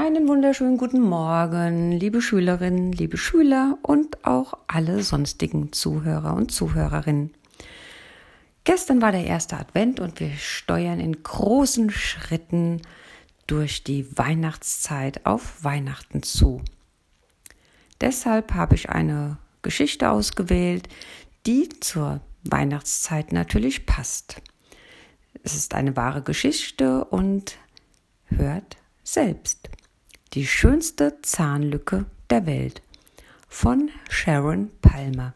Einen wunderschönen guten Morgen, liebe Schülerinnen, liebe Schüler und auch alle sonstigen Zuhörer und Zuhörerinnen. Gestern war der erste Advent und wir steuern in großen Schritten durch die Weihnachtszeit auf Weihnachten zu. Deshalb habe ich eine Geschichte ausgewählt, die zur Weihnachtszeit natürlich passt. Es ist eine wahre Geschichte und hört selbst. Die schönste Zahnlücke der Welt von Sharon Palmer.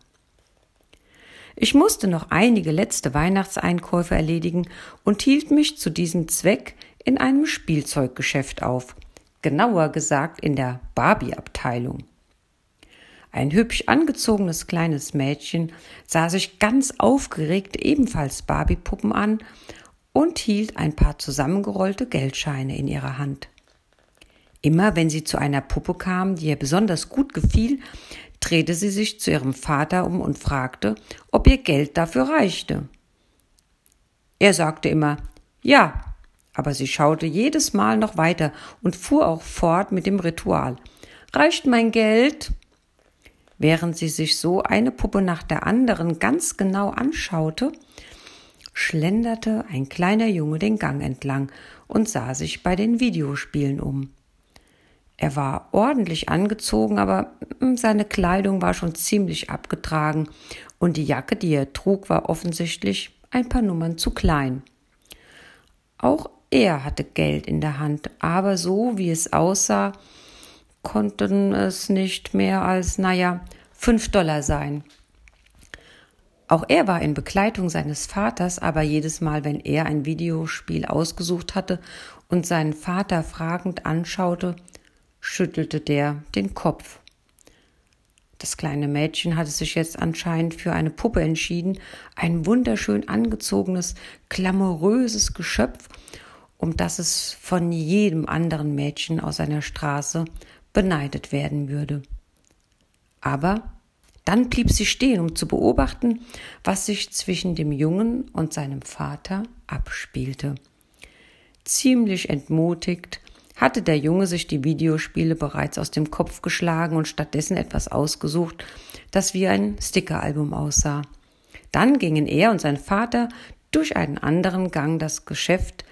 Ich musste noch einige letzte Weihnachtseinkäufe erledigen und hielt mich zu diesem Zweck in einem Spielzeuggeschäft auf, genauer gesagt in der Barbie-Abteilung. Ein hübsch angezogenes kleines Mädchen sah sich ganz aufgeregt ebenfalls Barbie-Puppen an und hielt ein paar zusammengerollte Geldscheine in ihrer Hand. Immer wenn sie zu einer Puppe kam, die ihr besonders gut gefiel, drehte sie sich zu ihrem Vater um und fragte, ob ihr Geld dafür reichte. Er sagte immer Ja, aber sie schaute jedes Mal noch weiter und fuhr auch fort mit dem Ritual. Reicht mein Geld? Während sie sich so eine Puppe nach der anderen ganz genau anschaute, schlenderte ein kleiner Junge den Gang entlang und sah sich bei den Videospielen um. Er war ordentlich angezogen, aber hm, seine Kleidung war schon ziemlich abgetragen und die Jacke, die er trug, war offensichtlich ein paar Nummern zu klein. Auch er hatte Geld in der Hand, aber so wie es aussah, konnten es nicht mehr als, naja, fünf Dollar sein. Auch er war in Begleitung seines Vaters, aber jedes Mal, wenn er ein Videospiel ausgesucht hatte und seinen Vater fragend anschaute, schüttelte der den Kopf. Das kleine Mädchen hatte sich jetzt anscheinend für eine Puppe entschieden, ein wunderschön angezogenes, glamouröses Geschöpf, um das es von jedem anderen Mädchen aus seiner Straße beneidet werden würde. Aber dann blieb sie stehen, um zu beobachten, was sich zwischen dem Jungen und seinem Vater abspielte. Ziemlich entmutigt hatte der Junge sich die Videospiele bereits aus dem Kopf geschlagen und stattdessen etwas ausgesucht, das wie ein Stickeralbum aussah. Dann gingen er und sein Vater durch einen anderen Gang das Geschäft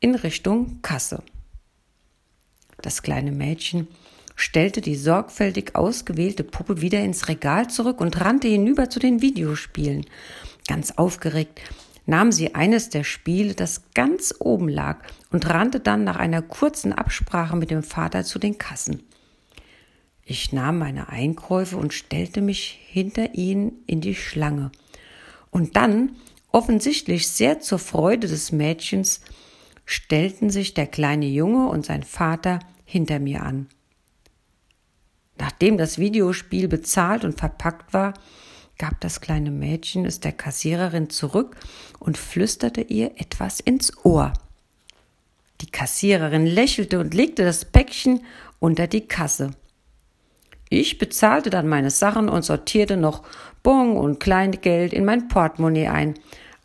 in Richtung Kasse. Das kleine Mädchen stellte die sorgfältig ausgewählte Puppe wieder ins Regal zurück und rannte hinüber zu den Videospielen. Ganz aufgeregt nahm sie eines der Spiele, das ganz oben lag, und rannte dann nach einer kurzen Absprache mit dem Vater zu den Kassen. Ich nahm meine Einkäufe und stellte mich hinter ihnen in die Schlange. Und dann, offensichtlich sehr zur Freude des Mädchens, stellten sich der kleine Junge und sein Vater hinter mir an. Nachdem das Videospiel bezahlt und verpackt war, gab das kleine Mädchen es der Kassiererin zurück und flüsterte ihr etwas ins Ohr. Die Kassiererin lächelte und legte das Päckchen unter die Kasse. Ich bezahlte dann meine Sachen und sortierte noch Bon und Kleingeld in mein Portemonnaie ein,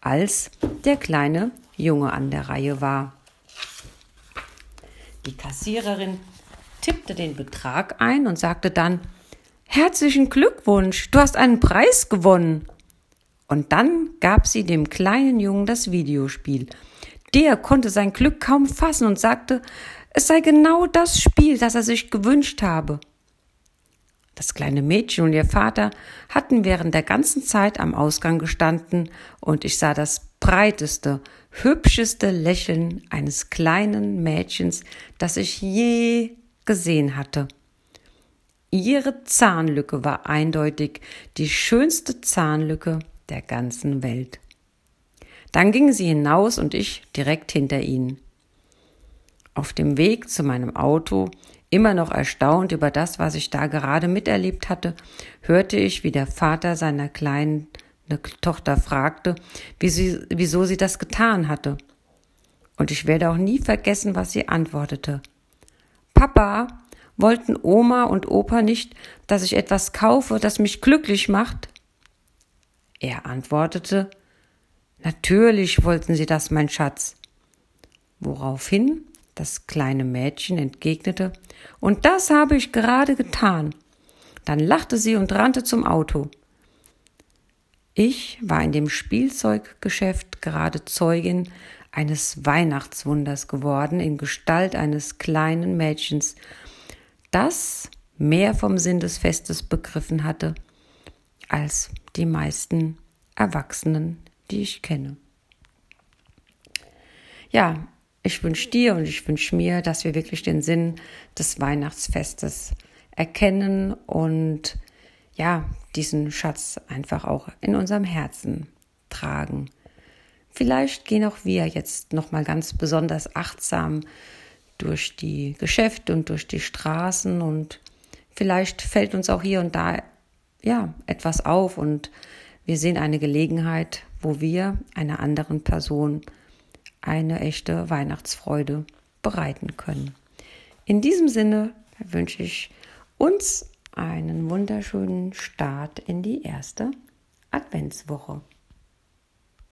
als der kleine Junge an der Reihe war. Die Kassiererin tippte den Betrag ein und sagte dann Herzlichen Glückwunsch, du hast einen Preis gewonnen. Und dann gab sie dem kleinen Jungen das Videospiel. Der konnte sein Glück kaum fassen und sagte, es sei genau das Spiel, das er sich gewünscht habe. Das kleine Mädchen und ihr Vater hatten während der ganzen Zeit am Ausgang gestanden, und ich sah das breiteste, hübscheste Lächeln eines kleinen Mädchens, das ich je gesehen hatte. Ihre Zahnlücke war eindeutig die schönste Zahnlücke der ganzen Welt. Dann gingen sie hinaus und ich direkt hinter ihnen. Auf dem Weg zu meinem Auto, immer noch erstaunt über das, was ich da gerade miterlebt hatte, hörte ich, wie der Vater seiner kleinen Tochter fragte, wie sie, wieso sie das getan hatte. Und ich werde auch nie vergessen, was sie antwortete. Papa, Wollten Oma und Opa nicht, dass ich etwas kaufe, das mich glücklich macht? Er antwortete, Natürlich wollten sie das, mein Schatz. Woraufhin Das kleine Mädchen entgegnete, und das habe ich gerade getan. Dann lachte sie und rannte zum Auto. Ich war in dem Spielzeuggeschäft gerade Zeugin eines Weihnachtswunders geworden in Gestalt eines kleinen Mädchens, das mehr vom Sinn des Festes begriffen hatte als die meisten Erwachsenen, die ich kenne. Ja, ich wünsche dir und ich wünsche mir, dass wir wirklich den Sinn des Weihnachtsfestes erkennen und ja, diesen Schatz einfach auch in unserem Herzen tragen. Vielleicht gehen auch wir jetzt noch mal ganz besonders achtsam durch die Geschäfte und durch die Straßen und vielleicht fällt uns auch hier und da ja etwas auf und wir sehen eine Gelegenheit, wo wir einer anderen Person eine echte Weihnachtsfreude bereiten können. In diesem Sinne wünsche ich uns einen wunderschönen Start in die erste Adventswoche.